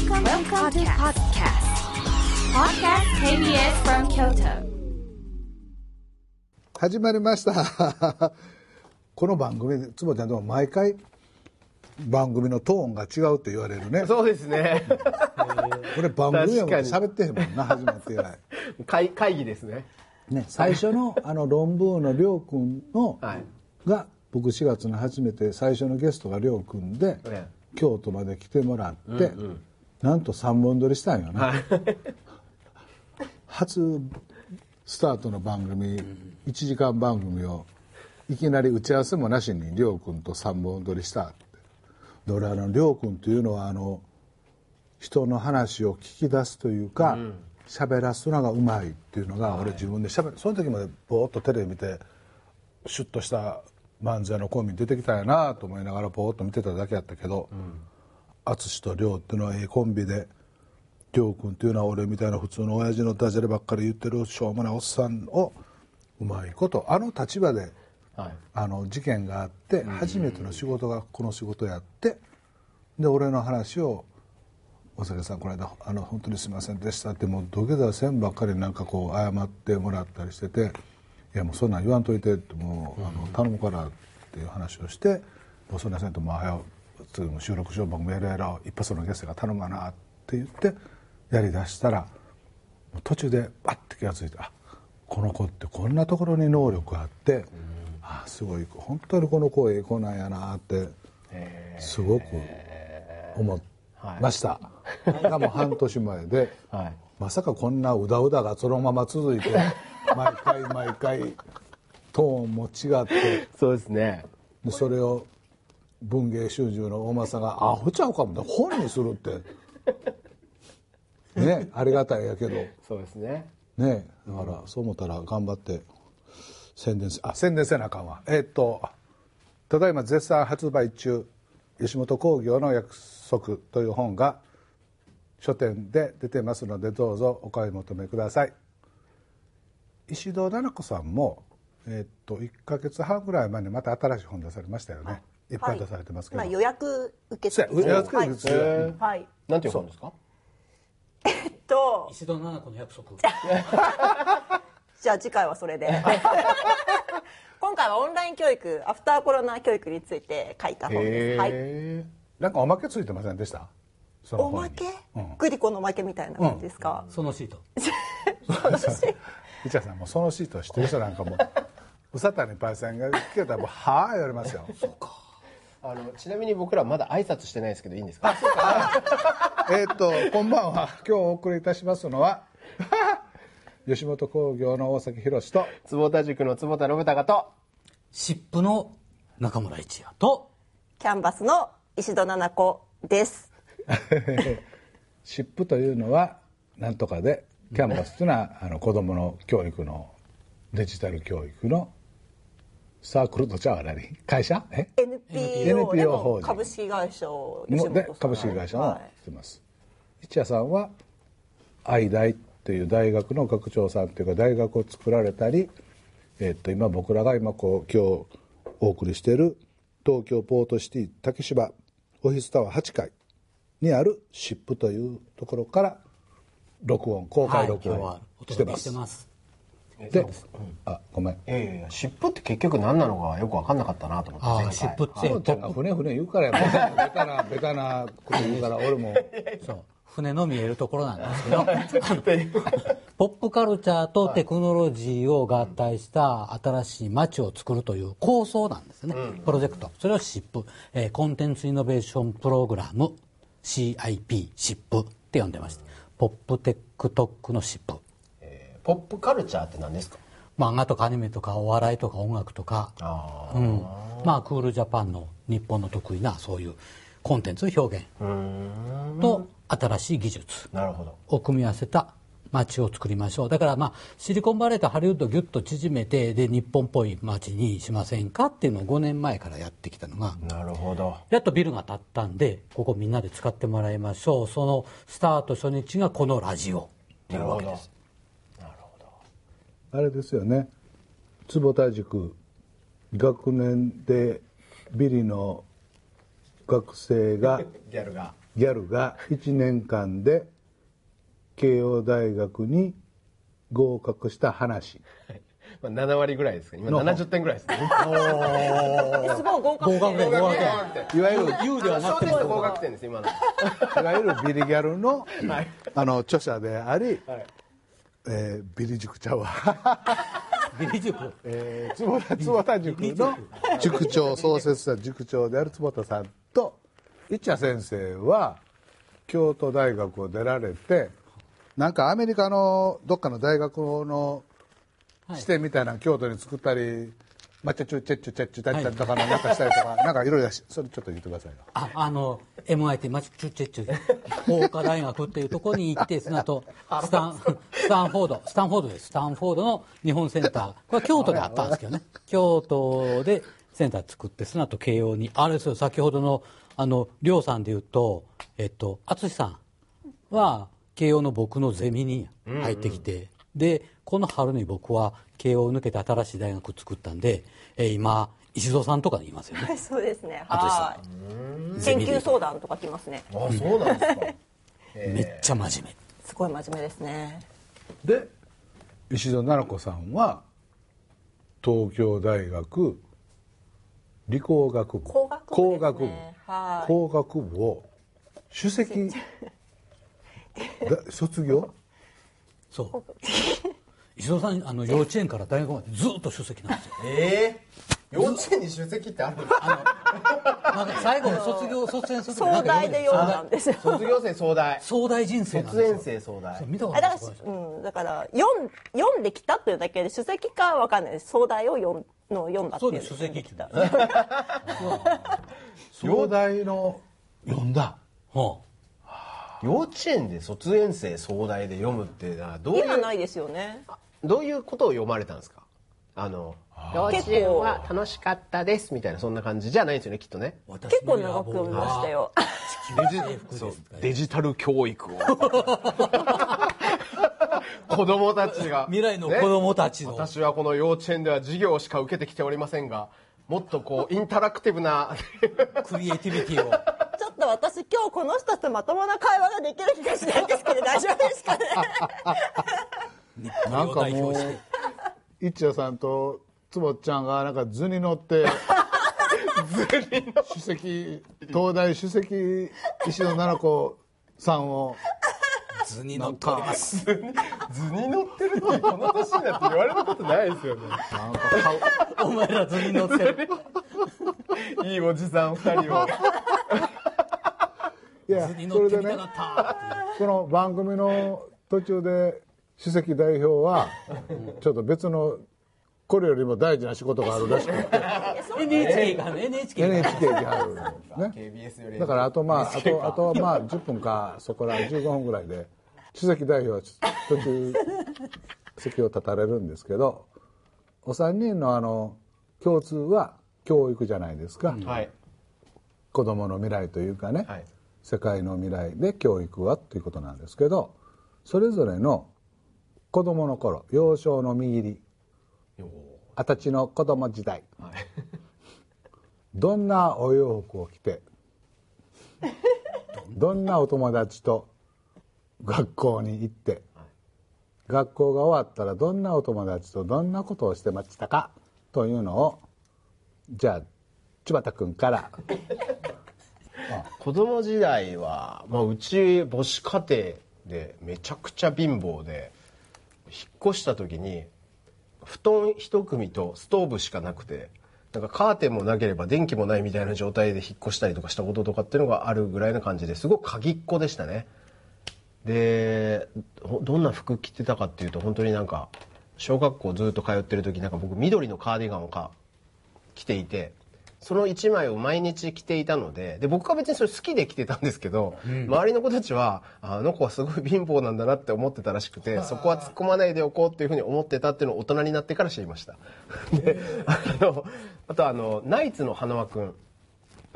Welcome, Welcome to podcast. Podcast KBS from Kyoto. 始まりました この番組で坪ちゃんでも毎回番組のトーンが違うって言われるねそうですね。これ番組やもん喋ってへんもんな始まって以来 会会議ですね。ね最初のあの論文のりょうくんの、はいが僕4月に初めて最初のゲストがりょうくんで、ええ京都まで来てもらって、なんと3本撮りしたんよな、初スタートの番組1時間番組をいきなり打ち合わせもなしにりょうくんと3本撮りしたって。で俺あのりょうくんというのはあの人の話を聞き出すというか喋、らすのがうまいっていうのが俺自分で喋る。その時までぼーっとテレビ見てシュッとした漫才のコンビに出てきたんやなと思いながらぼーっと見てただけやったけど淳、と亮っていうのはええコンビで亮君っていうのは俺みたいな普通の親父のダジャレばっかり言ってるしょうもないおっさんをうまいことあの立場ではい。あの事件があって初めての仕事がこの仕事やってで俺の話を「大阪さんこの間あの本当にすいませんでした」ってもう土下座せんばっかりなんかこう謝ってもらったりしてて「いやもうそんなん言わんといて」ってもうあの頼むからっていう話をして「もうそんなんせんともう早収録しよう僕もやるやろ。う一発のゲストが頼むわな」って言ってやりだしたら途中でバッて気が付いてあこの子ってこんなところに能力があって、あすごい本当にこの子ええ子なんやなってすごく思いました、がもう半年前で、はい。まさかこんなうだうだがそのまま続いて 毎回毎回トーンも違ってそうですね。でそれを文芸春秋の大政が「アホちゃうかも」本にするって。ねありがたいやけど。そうですね。ねだからそう思ったら頑張って宣伝せあ宣伝せなあかんわ。えーっとただいま絶賛発売中吉本興業の約束という本が書店で出てますのでどうぞお買い求めください。石戸奈々子さんもえーっと1か月半ぐらい前にまた新しい本出されましたよね。いっぱい出されてますけど、まあ、予約受けそうや予約受付はい、はい、なんていう本ですか？と。石戸七子の約束。じゃあ次回はそれで。今回はオンライン教育アフターコロナ教育について書いた本です、はい、へなんかおまけついてませんでした？そのおま本にけ、グリコのおまけみたいな感じですか、そのシート。市田さんもうそのシートを知ってる人なんかも。う宇佐谷パイセンが聞けたらもうはあ言われますよあのちなみに僕らまだ挨拶してないですけどいいんですか？えーっとこんばんは今日お送りいたしますのは 吉本興業の大崎宏と坪田塾の坪田信孝と。湿布の中村一也とキャンバスの石戸七子です 湿布というのはなんとかでキャンバスというのはあの子供の教育のデジタル教育のサークルとちゃうわ何？会社？え？NPO, 法人。も株式会社をもで株式会社もはしてます、一夜さんは愛大っていう大学の学長さんっていうか大学を作られたり、えっと今僕らが今こう今日お送りしている東京ポートシティ竹芝オフィスタワー8階にあるシップというところから録音公開録音してます,、してますで、あごめん。いやいやいや湿布って結局何なのかよく分かんなかったなと思ってああ湿布って。そうちゃんが船船言うからやベタなベタなこと言うから 俺も。そう。船の見えるところなんですけど。ポップカルチャーとテクノロジーを合体した新しい街を作るという構想なんですね、プロジェクト。それを SIP、えーコンテンツイノベーションプログラム CIP SIP って呼んでまして。ポップテックトックの SIP ポップカルチャーって何ですか？漫画とかアニメとかお笑いとか音楽とか。あうん、まあクールジャパンの日本の得意なそういうコンテンツ表現。と新しい技術。を組み合わせた街を作りましょう。だからまあシリコンバレーとハリウッドをギュッと縮めてで日本っぽい街にしませんか？っていうのを5年前からやってきたのがなるほど。やっとビルが建ったんでここみんなで使ってもらいましょう。そのスタート初日がこのラジオっていうわけですあれですよね。坪田塾学年でビリの学生が ギャルが。ギャルが1年間で慶応大学に合格した話。まあ、7割ぐらいですか今の70点ぐらいですね。え すごい合格合格点合格点。いわゆる優ではなくて。合格点です今の。いわゆるビリギャルの,、はい。あの著者であり、はいえービリ塾ちゃうわ、ビリ塾？えー、坪田坪田塾の塾。長創設者塾長である坪田さんと一茶先生は京都大学を出られてなんかアメリカのどっかの大学の支店みたいなの京都に作ったり抹茶チュチェッチュチェッチュチャッチャとかなんかしたりとか、なんかいろいろそれちょっと言ってくださいよああの MIT マチュチュチュチュ法科大学っていうところに行ってその後スタンスタンフォードスタンフォードですスタンフォードの日本センターこれは京都であったんですけどね京都でセンター作ってその後慶応にあれですよ先ほどのあの亮さんで言うとえっと淳さんは慶応の僕のゼミに入ってきて、でこの春に僕は慶応を抜けて新しい大学作ったんで、えー今石戸さんとかにいますよね。そうですね。はい。研究相談とか来ますね。あそうなんですか。めっちゃ真面すごい真面目ですね。で石戸奈々子さんは東京大学理工学部。工学部工学部。はい。工学部を首席。だ卒業？そう。石戸さんあの幼稚園から大学までずっと出席なんですよ。ええ幼稚園に出席ってあるんですかなんか最後の卒業卒園する時壮大で読んだんですよ。卒業生総大。壮大人生卒園生総大。見たことあだからないうん、だから読ん読んできたというだけで書籍かは分かんない。です壮大を読んの読んだっていう。そうです書籍きた東大の読んだ。は幼稚園で卒園生総大で読むってのはどういう今ないですよね。どういうことを読まれたんですか？あの幼稚園は楽しかったですみたいなそんな感じじゃないんですよねきっとね。あ結構長く読みましたよ。デジそう。デジタル教育を。子供たちが。未来の子供たちの。ね。私はこの幼稚園では授業しか受けてきておりませんがもっとこうインタラクティブな。クリエイティビティを。ちょっと私今日この人たちとまともな会話ができる気がしないんですけど大丈夫ですかね？なんかもう一夜さんと坪ちゃんがなんか図に乗って首席東大首席石戸奈々子さんを図に乗ってます。図に乗ってるってこの年になって言われたことないですよね。なんか顔。お前ら図に乗ってる。いいおじさん二人をいやそれでねこの番組の途中で首席代表はちょっと別のこれよりも大事な仕事があるらしくて。NHK がね NHK が。NHK に入るね。だからあとまああとあとはまあ10分かそこら15分ぐらいで首席代表は途中席を立たれるんですけどお三人のあの共通は教育じゃないですか、はい。子供の未来というかね、はい世界の未来で教育はということなんですけどそれぞれの子供の頃幼少の見入り二十歳の子供時代、どんなお洋服を着て どんなお友達と学校に行って、学校が終わったらどんなお友達とどんなことをしてましたかというのをじゃあ千葉田君から子供時代は、ま、うち母子家庭でめちゃくちゃ貧乏で引っ越した時に布団一組とストーブしかなくてなんかカーテンもなければ電気もないみたいな状態で引っ越したりとかしたこととかっていうのがあるぐらいな感じですごく鍵っ子でしたね。でどんな服着てたかっていうと本当になんか小学校ずっと通ってる時なんか僕緑のカーディガンをか着ていてその1枚を毎日着ていたのでで僕は別にそれ好きで着てたんですけど、周りの子たちはああの子はすごい貧乏なんだなって思ってたらしくてそこは突っ込まないでおこうっていうふうに思ってたっていうのを大人になってから知りました。であのあとあのナイツの花輪君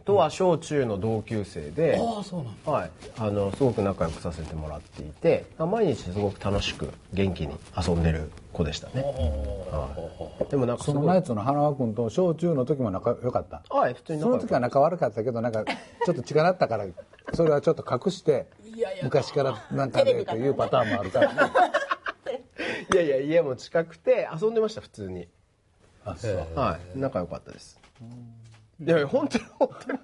とは小中の同級生で、ああそうなんだ。はい、あのすごく仲良くさせてもらっていて毎日すごく楽しく元気に遊んでる子でしたね、はい、でもなんかそのナイツの花輪君と小中の時も仲良かった。はい普通に仲良くその時は仲悪かったけどなんか ちょっと違ったからそれはちょっと隠して昔からなんかでというパターンもあるからね。いやいや家も近くて遊んでました普通に。あそう。はい。仲良かったですいやいや本当に本当に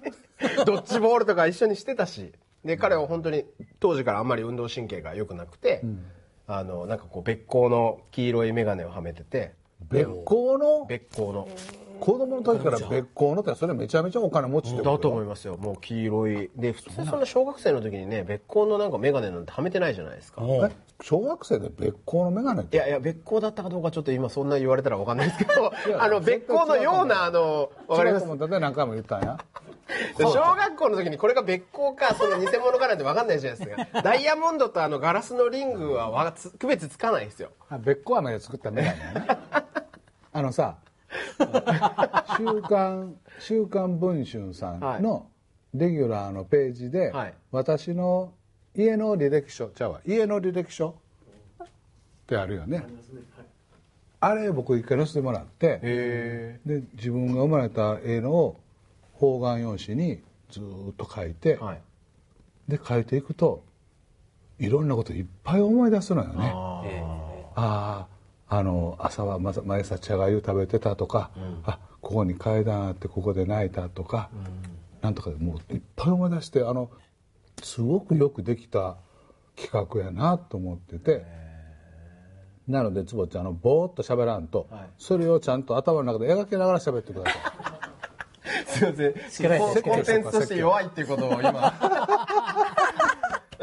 ドッジボールとか一緒にしてたし。で彼は本当に当時からあんまり運動神経が良くなくて、あのなんかこう別光の黄色い眼鏡をはめてて。別行の？別光の子供の時から別行のってそれめちゃめちゃお金持ちってだ。と思いますよ。もう黄色い。で普通そんな小学生の時にね別光のなんか眼鏡なんてはめてないじゃないですか。え小学生で別行の眼鏡って？いやいや別光だったかどうかちょっと今そんな言われたら分かんないですけど。あの別光のようなあの分かります？違うと思ったで何回も言ったんや。で小学校の時にこれが別光かその偽物かなんて分かんないじゃないですか。ダイヤモンドとあのガラスのリングはわつ区別つかないですよ。あ別行飴で作った眼鏡やね。あのさ「週刊週刊文春」さんのレギュラーのページで、はい。私の家の履歴書ちゃうわ。家の履歴書ってあるよね。あれ僕一回載せてもらってへで自分が生まれた絵の方眼用紙にずーっと書いて、えはい。で書いていくといろんなこといっぱい思い出すのよね。あああの朝は毎朝茶がゆ食べてたとか、あここに階段あってここで泣いたとか、なんとかもういっぱい思い出してあのすごくよくできた企画やなと思ってて。なので坪ちゃんあのぼーっと喋らんと、それをちゃんと頭の中で描きながら喋ってください。すいません。コンテンツとして弱いっていうことを今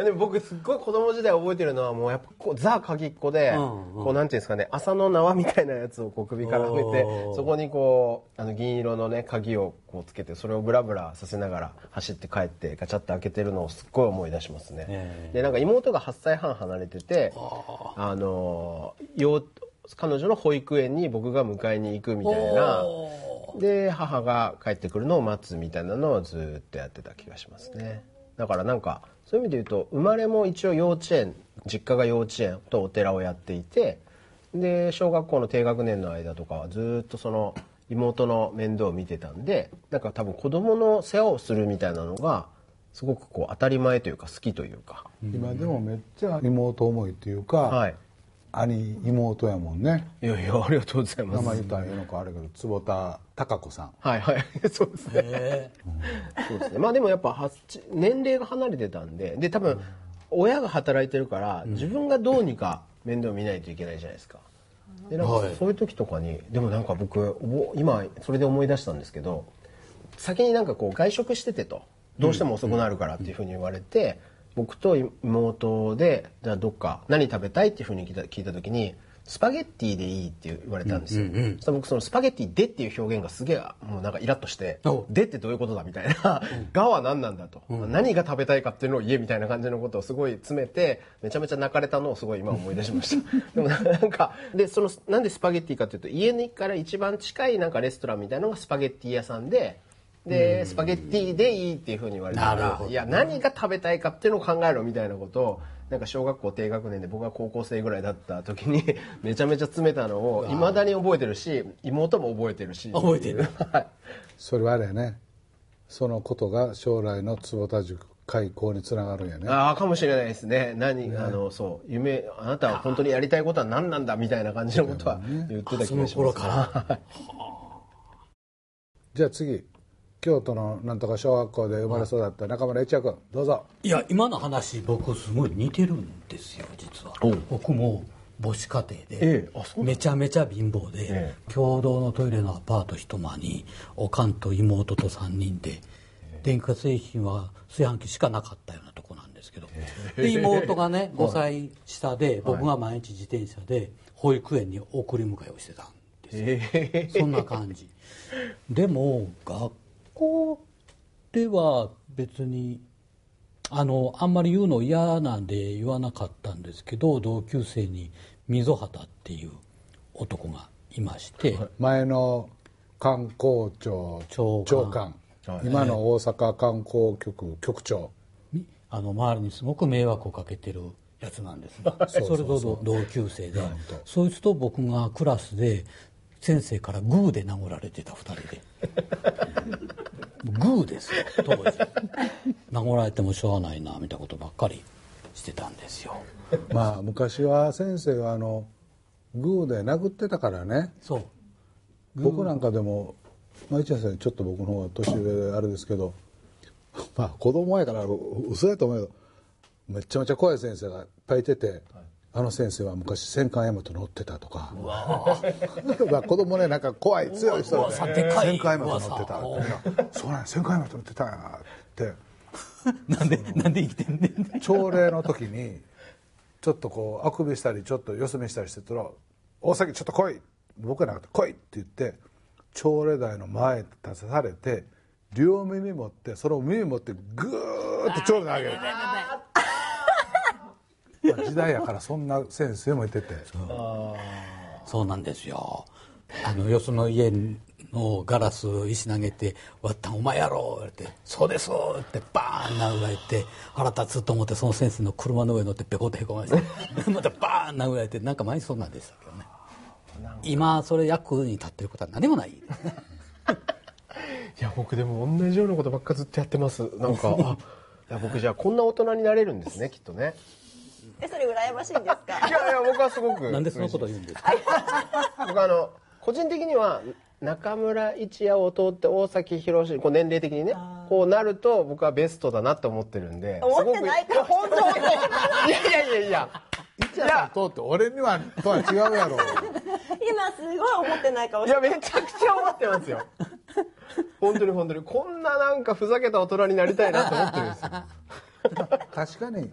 でも僕すっごい子供時代覚えてるのはもうやっぱこうザ鍵っ子で、こうなんていうんですかね麻の縄みたいなやつをこう首からはめてそこにこうあの銀色のね鍵をこうつけてそれをブラブラさせながら走って帰ってガチャって開けてるのをすっごい思い出しますね、でなんか妹が8歳半離れててあの幼彼女の保育園に僕が迎えに行くみたいな。で母が帰ってくるのを待つみたいなのをずっとやってた気がしますね。だからなんかそういう意味で言うと生まれも一応幼稚園実家が幼稚園とお寺をやっていてで小学校の低学年の間とかはずっとその妹の面倒を見てたんでなんか多分子供の世話をするみたいなのがすごくこう当たり前というか好きというか、今でもめっちゃ妹思いっていうか、はい。兄妹やもんね。いやいやありがとうございます。名前言ったらいいのかあれけど坪田貴子さん。はいはい。そうですね。そうですね。まあでもやっぱ年齢が離れてたんでで多分親が働いてるから自分がどうにか面倒見ないといけないじゃないですか。でなんかはい。そういう時とかにでもなんか僕今それで思い出したんですけど先になんかこう外食しててと。どうしても遅くなるからっていうふうに言われて僕と妹でじゃあどっか何食べたいっていうふうに聞いた聞いた時にスパゲッティでいいって言われたんですよ、そしたら僕そのスパゲッティでっていう表現がすげえもうなんかイラッとしておでってどういうことだみたいな「が」は何なんだと、何が食べたいかっていうのを言えみたいな感じのことをすごい詰めてめちゃめちゃ泣かれたのをすごい今思い出しました。でもなんかでそのなんでスパゲッティかっていうと家にから一番近いなんかレストランみたいなのがスパゲッティ屋さんででスパゲッティでいいっていうふうに言われたらいや何が食べたいかっていうのを考えろみたいなことをなんか小学校低学年で僕が高校生ぐらいだった時に めちゃめちゃ詰めたのをいまだに覚えてるし妹も覚えてるし。覚えてる。はい。それはあれやね。そのことが将来の坪田塾開校につながるんやね。ああかもしれないですね。何、あのそう。夢あなたは本当にやりたいことは何なんだみたいな感じのことは言ってた気そのがします。頃から。じゃあ次京都のなんとか小学校で生まれ育った中村一也君どうぞ。いや今の話僕すごい似てるんですよ実は。僕も母子家庭で、めちゃめちゃ貧乏で、え共同のトイレのアパート一間におかんと妹と3人で電化製品は炊飯器しかなかったようなとこなんですけどで妹がね5歳下で僕が毎日自転車で保育園に送り迎えをしてたんですよ。そんな感じ。でも学校では別にあのあんまり言うの嫌なんで言わなかったんですけど同級生に溝端っていう男がいまして、前の観光庁長官。今の大阪観光局局長。みあの周りにすごく迷惑をかけてるやつなんです それと同級生で。そいつと僕がクラスで先生からグーで殴られてた二人で。グーですよ。当時。殴られてもしょうがないなみたいなことばっかりしてたんですよ。まあ昔は先生があのグーで殴ってたからね。そう。僕なんかでも、まあ、一年生ちょっと僕の方が年上であれですけどまあ子供やから嘘やと思うけどめちゃめちゃ怖い先生がいっぱいい。てて、あの先生は昔戦艦大和乗ってたとか。まあ子供ねなんか怖い強い人噂で戦艦大和乗ってたそうなんや戦艦大和乗ってたんやって。なんでなんで生きてんねん。朝礼の時にちょっとこうあくびしたりちょっとよそ見したりしてたら「大崎ちょっと来い」僕はなくて「来い」って言って朝礼台の前に立たされて両耳持ってその耳持ってグーッと朝礼投げる。まあ時代やからそんな先生もいてて。そう。なんですよ。あのよその家のガラス石投げて「割ったんお前やろ」って「そうです」ってバーン殴られて腹立つと思ってその先生の車の上に乗ってペコってへこまれて またバーン殴られてなんか毎日そんなんでしたけどね。今それ役に立ってることは何もない。いや僕でも同じようなことばっかずっとやってます。なんかあいや僕じゃあこんな大人になれるんですねきっとねえそれ羨ましいんですか？いやいや僕はすごくなんでそのことを言うんですか？僕あの個人的には中村一也を通って大崎宏こう年齢的にねこうなると僕はベストだなと思ってるんで思ってないかも。すごくいや本当いやいやいや。いや一夜さん通って俺にはとは違うやろ今すごい思ってない顔いしてやめちゃくちゃ思ってますよ本当に本当にこんななんかふざけた大人になりたいなと思ってるんですよ確かに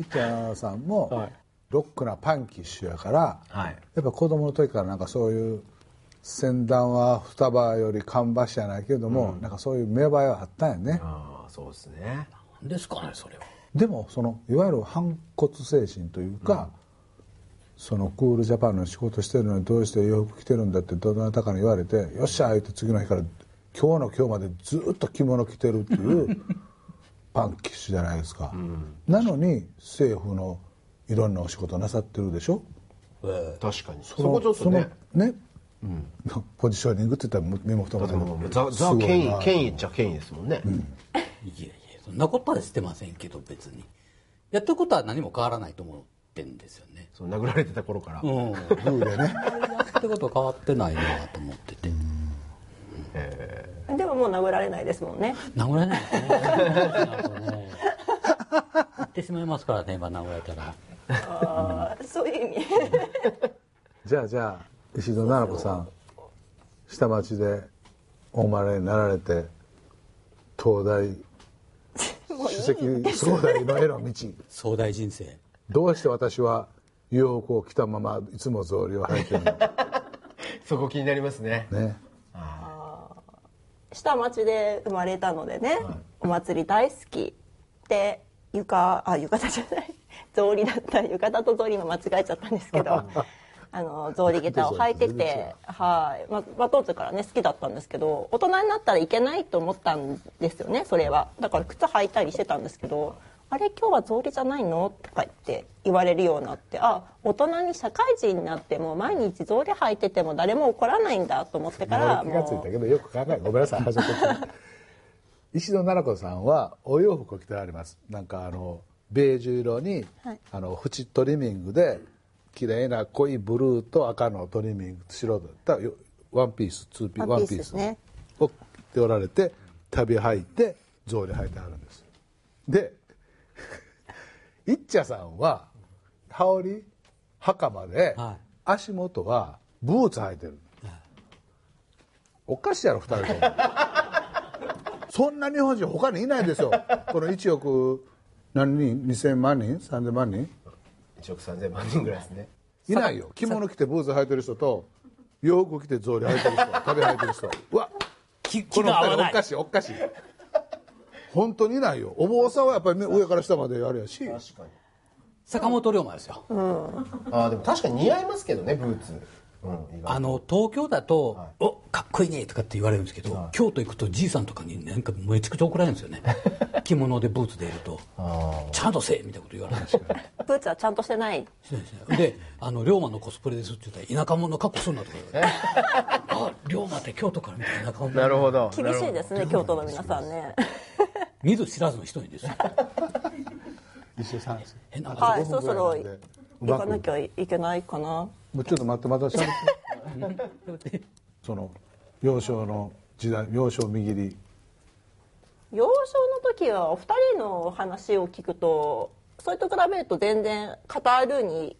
一夜さんもはい。ロックなパンキッシュやから、はい。やっぱ子供の時からなんかそういう先端は双葉より芳しじゃないけれども、なんかそういう芽生えはあったんやね、ああそうですね。何ですかねそれは。でもそのいわゆる反骨精神というか、そのクールジャパンの仕事してるのにどうして洋服着てるんだってどなたかに言われてよっしゃー言って次の日から今日の今日までずっと着物着てるっていう パンキッシュじゃないですか、なのに政府のいろんなお仕事なさってるでしょ？確かに。そこちょっとね。そのね、ポジショニングって言ったら身も蓋ももうザ・すザ権威権威っちゃ権威ですもんね、いやいやそんなことはしてませんけど別に。やってることは何も変わらないと思ってんですよね。そう殴られてた頃から、うん。グーでね。やってることは変わってないなと思っててでももう殴られないですもんね。殴られないですねなんかね。言ってしまいますからね今殴られたら。あーそういう意味。じゃあじゃあ石戸奈々子さん下町でお生まれになられて東大 首席総大のへの道壮大人生。どうして私は洋服を着たままいつも草履を履いてるの？そこ気になりますね。ね下町で生まれたのでね、お祭り大好きで浴衣あ浴衣じゃない。草履だった浴衣と草履今間違えちゃったんですけど あの草履下駄を履いててはい、まあまあ、当時からね好きだったんですけど大人になったらいけないと思ったんですよねそれは。だから靴履いたりしてたんですけどあれ今日は草履じゃないの？とか言って言われるようになってあ大人に社会人になっても毎日草履履いてても誰も怒らないんだと思ってから気がついもたけどよく考えごめんなさい初めて石戸奈々子さんはお洋服を着てあります。なんかあのベージュ色に、あの縁トリミングで綺麗な濃いブルーと赤のトリミング白だったよワンピースツーピーワンピースを着ておられて旅履いて草履履いてあるんです。でいっちゃさんは羽織袴で、はい。足元はブーツ履いてる、おかしいやろ2人とも。そんな日本人他にいないですよ。この1億何人？2000万人？3000万人？1億3000万人ぐらいですね。いないよ。着物着てブーツ履いてる人と洋服着て草履履いてる人 旅履いてる人。うわ気この2気が合わない。人おかしいおかしい本当にいないよ。お坊さんはやっぱりね上から下まであれやし。確かに。坂本龍馬ですよ。ああでも確かに似合いますけどねブーツ、あの東京だと、おかっこいいねとかって言われるんですけど、京都行くとじいさんとかになんかめちゃくちゃ怒られるんですよね。着物でブーツでいると。ちゃんとせえみたいなこと言われるんですよブーツはちゃんとしてない。しないしないであの龍馬のコスプレですって言ったら田舎者の格好するなとか言われて あ龍馬って京都から見た田舎者な。るほど。厳しいですね京都の皆さんね。見ず知らずの人にですよ。一緒さん変なはい5分そろそろ行かなきゃいけないかなもうちょっと待ってまたしゃべって。その幼少の時代幼少右り。幼少の時はお二人の話を聞くとそれと比べると全然語るに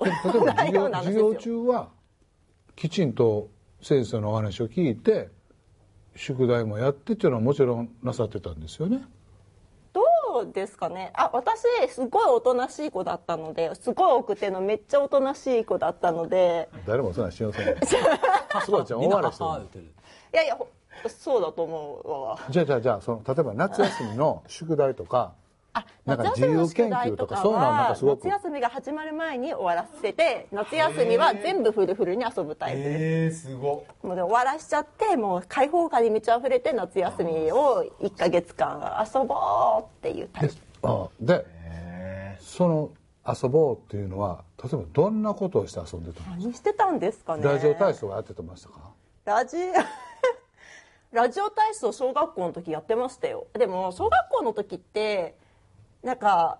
例えば授業授業中はきちんと先生のお話を聞いて宿題もやってっていうのはもちろんなさってたんですよねどうですかね。あ私すごいおとなしい子だったのですごい奥手のめっちゃおとなしい子だったので。誰もそんなんしようせん すごいちゃん大笑いしてる。いやいやほそうだと思うわ。じゃあじゃあじゃあその例えば夏休みの宿題とかあなんか自由研究とかそういうのはなんかすごく。夏休みが始まる前に終わらせて夏休みは全部フルフルに遊ぶタイプ。です、えー、すご。もうで終わらしちゃってもう開放感に満ち溢れて夏休みを1ヶ月間遊ぼうっていうタイプ。あでその遊ぼうっていうのは例えばどんなことをして遊んでたの？何してたんですかね。ラジオ体操がやってましたか？ラジ ラジオ体操小学校の時やってましたよ。でも小学校の時ってなんか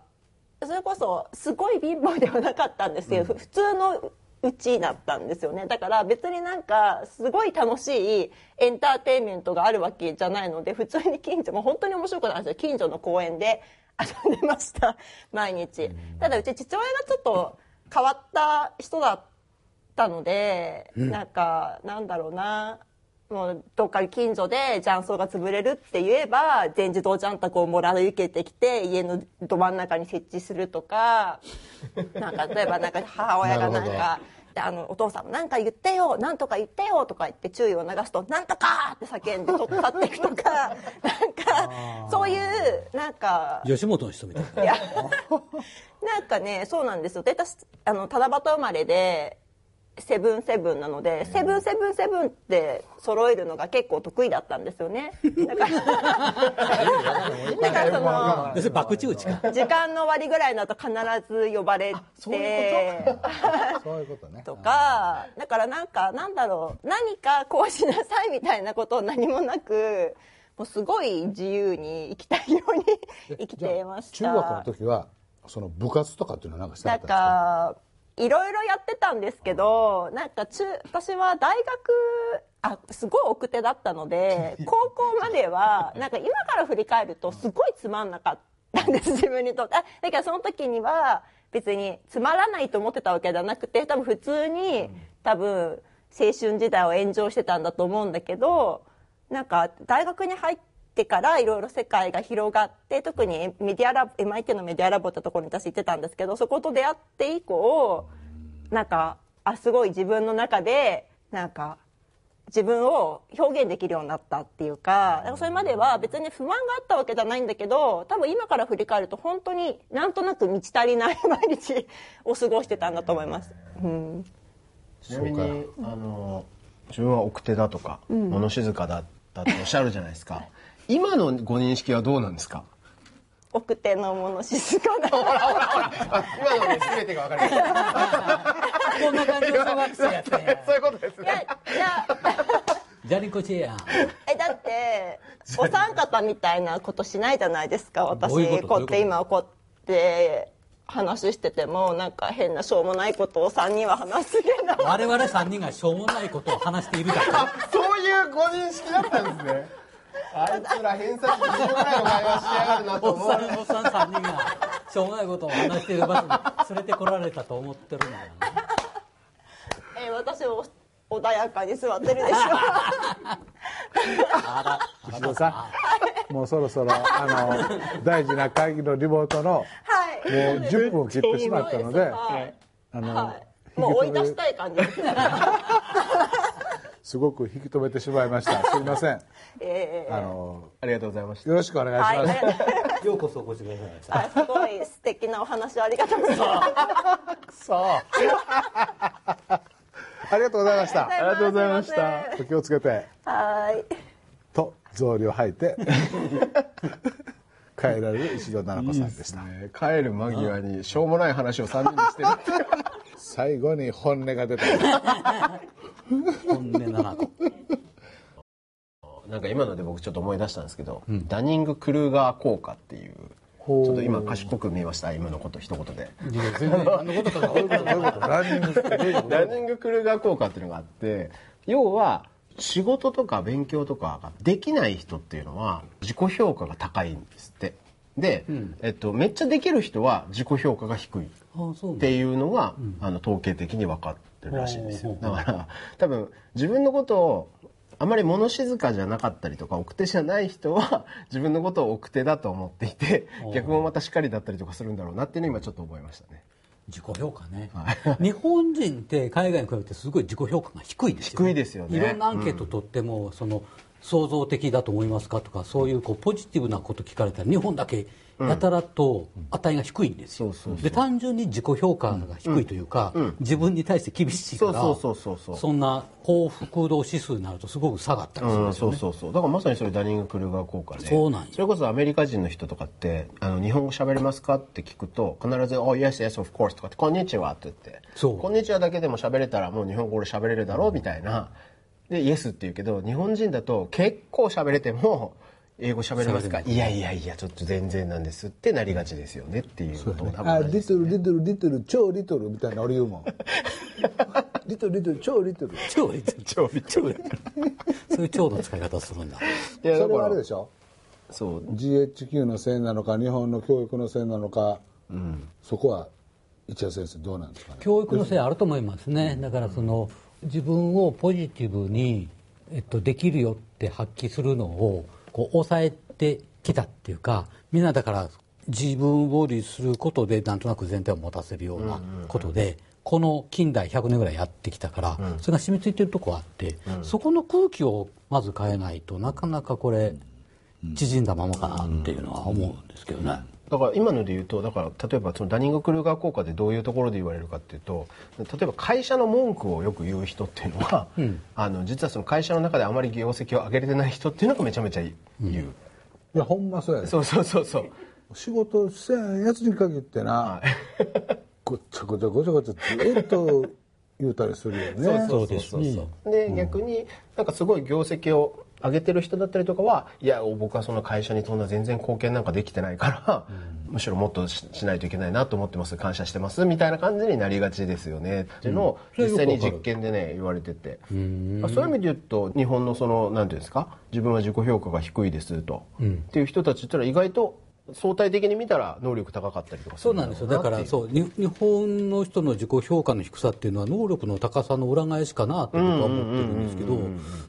それこそすごい貧乏ではなかったんですけど、ふ普通のうちだったんですよね。だから別になんかすごい楽しいエンターテインメントがあるわけじゃないので普通に近所もう本当に面白くないんですよ。近所の公園で遊んでました。毎日。ただうち父親がちょっと変わった人だったので、なんかなんだろうなもうどっか近所で雀荘が潰れるって言えば全自動雀卓をもらい受けてきて家のど真ん中に設置するとかなんか例えばなんか母親がなんか。であのお父さんも「何か言ってよ何とか言ってよ」とか言って注意を流すと「なんとか!」って叫んで取っ去っていくとか なんかそういうなんか吉本の人みたいな なんかねそうなんですよで私あの七夕生まれでセブンセブンなのでセブンセブンセブンって揃えるのが結構得意だったんですよね。だからだからその要するに博打打ちか。時間の終わりぐらいになると必ず呼ばれて。そういうことね。とかだからなんかなんだろう。何かこうしなさいみたいなことを何もなくもうすごい自由に生きたいように生きてました。中学の時はその部活とかっていうのはなんかしてたんですか？かいろいろやってたんですけどなんか中私は大学あすごい奥手だったので 高校まではなんか今から振り返るとすごいつまんなかったんです自分にとって。あだからその時には別につまらないと思ってたわけじゃなくて多分普通に多分青春時代をエンジョイしてたんだと思うんだけどなんか大学に入ってからいろいろ世界が広がって特にメディアラボ MIT のメディアラボってところに私行ってたんですけどそこと出会って以降なんかあすごい自分の中でなんか自分を表現できるようになったっていうかそれまでは別に不満があったわけじゃないんだけど多分今から振り返ると本当になんとなく満ち足りない 毎日を過ごしてたんだと思います。うん。ちなみにあの自分は奥手だとか、物静かだったっておっしゃるじゃないですか 今のご認識はどうなんですか？奥手のもの静かな。あ今ので全てが分かりまこんな感じの小学生やったんや。そういうことですいやいや。じゃりこちえやんえだってお三方みたいなことしないじゃないですか私。どういうこうやって今こうやって話しててもなんか変なしょうもないことを3人は話すけど我々3人がしょうもないことを話しているだけ。そういうご認識だったんですねあいつら偏差値20ぐらいの会話しやがるなとおっさんおっさん3人がしょうもないことを話している場所に連れてこられたと思ってるのよねえ私も穏やかに座ってるでしょあら。石戸さんもうそろそろあの大事な会議のリモートのはいもう10分を切ってしまったのではいあの、はい、もう追い出したい感じですすごく引き止めてしまいました。すいません。ええあのありがとうございました。よろしくお願いはいします、ようこそお越しください。あすごい素敵なお話ありがとうございます。そ。う あありがとうございました。ありがとうございました。お気をつけて。はーい。と草履を履いて帰られる石戸奈々子さんでした。ね。帰る間際にしょうもない話を3人でしてる。っていう最後に本音が出た。本音7個なんか今ので僕ちょっと思い出したんですけど、ダニング・クルーガー効果っていうちょっと今賢く見えました今のこと一言で。いや全然何のことかどういうことどういうことランニングってどういうこと。ダニング・クルーガー効果っていうのがあって要は仕事とか勉強とかができない人っていうのは自己評価が高いんですって。で、えっと、めっちゃできる人は自己評価が低い。っていうのが、あの統計的に分かってるらしいんですよ。だから多分自分のことをあまり物静かじゃなかったりとか奥手じゃない人は 自分のことを奥手だと思っていて逆もまたしかりだったりとかするんだろうなっていうのを今ちょっと思いましたね自己評価ね、日本人って海外に比べてすごい自己評価が低いですよ、低いですよね。いろんなアンケート取っても、その創造的だと思いますかとかそういうこうポジティブなこと聞かれたら日本だけやたらと値が低いんですよ、で単純に自己評価が低いというか、自分に対して厳しいからそうそうそうそうそう。そんな幸福度指数になるとすごく下がったりするんうん、ですよね、そうそうそう。だからまさにそれダニング・クルーガー効果で。そうなんよ。それこそアメリカ人の人とかって「あの日本語喋れますか?」って聞くと必ず「Oh yes yes of course」とかって「こんにちは」って言って「そう。こんにちは」だけでも喋れたらもう日本語俺喋れるだろうみたいな。で「イエス」って言うけど日本人だと結構喋れても英語喋れますか？いやいやいやちょっと全然なんですってなりがちですよねっていうことを多分あ同じです。リトルリトルリトル超リトルみたいな俺言うもん。リトルリトル超リトル超いい超びっちょいそういう超の使い方するんだ。いやそれはあれでしょ？そう。GHQ のせいなのか日本の教育のせいなのか、そこは一谷先生どうなんですかね？教育のせいあると思いますね。だからその自分をポジティブに、えっと、できるよって発揮するのをこう抑えてきたっていうかみんなだから自分を律することでなんとなく全体を持たせるようなことで、この近代100年ぐらいやってきたから、それが染みついてるとこはあって、そこの空気をまず変えないとなかなかこれ縮んだままかなっていうのは思うんですけどね。だから今ので言うとだから例えばそのダニング・クルーガー効果でどういうところで言われるかっていうと例えば会社の文句をよく言う人っていうのは、あの実はその会社の中であまり業績を上げれてない人っていうのがめちゃめちゃ言う、いやほんまそうやで。そうそうそうそう。仕事せんやつに限ってな、ごちゃごちゃごちゃごちゃずっと言うたりするよね。そうですね。で、逆になんかすごい業績を上げてる人だったりとかはいや僕はその会社にそんな全然貢献なんかできてないから、むしろもっとししないといけないなと思ってます。感謝してますみたいな感じになりがちですよね。っていうのをうん。実際に実験でね言われてて。まあそういう意味で言うと日本のその何ていうんですか？自分は自己評価が低いですと、っていう人たちってのは意外と相対的に見たら能力高かったりとかそうなんですよ。だからうそうに日本の人の自己評価の低さっていうのは能力の高さの裏返しかなと僕は思ってるんですけど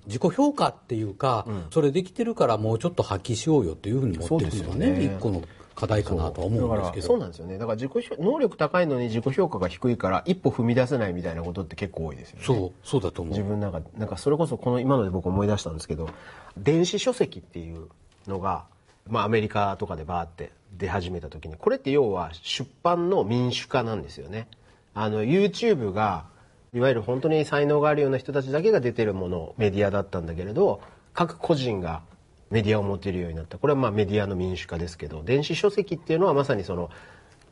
自己評価っていうか、それできてるからもうちょっと発揮しようよっていうふうに持っていくのはそうですよね。ね一個の課題かなとは思うんだですけど。そう。なんですよねだから自己評能力高いのに自己評価が低いから一歩踏み出せないみたいなことって結構多いですよね。そうそうだと思う。自分なんかなんかそれこそこの今ので僕思い出したんですけど電子書籍っていうのが、まあ、アメリカとかでバーって出始めた時にこれって要は出版の民主化なんですよね。あの YouTube がいわゆる本当に才能があるような人たちだけが出てるものメディアだったんだけれど各個人がメディアを持てるようになった。これはまあメディアの民主化ですけど電子書籍っていうのはまさにその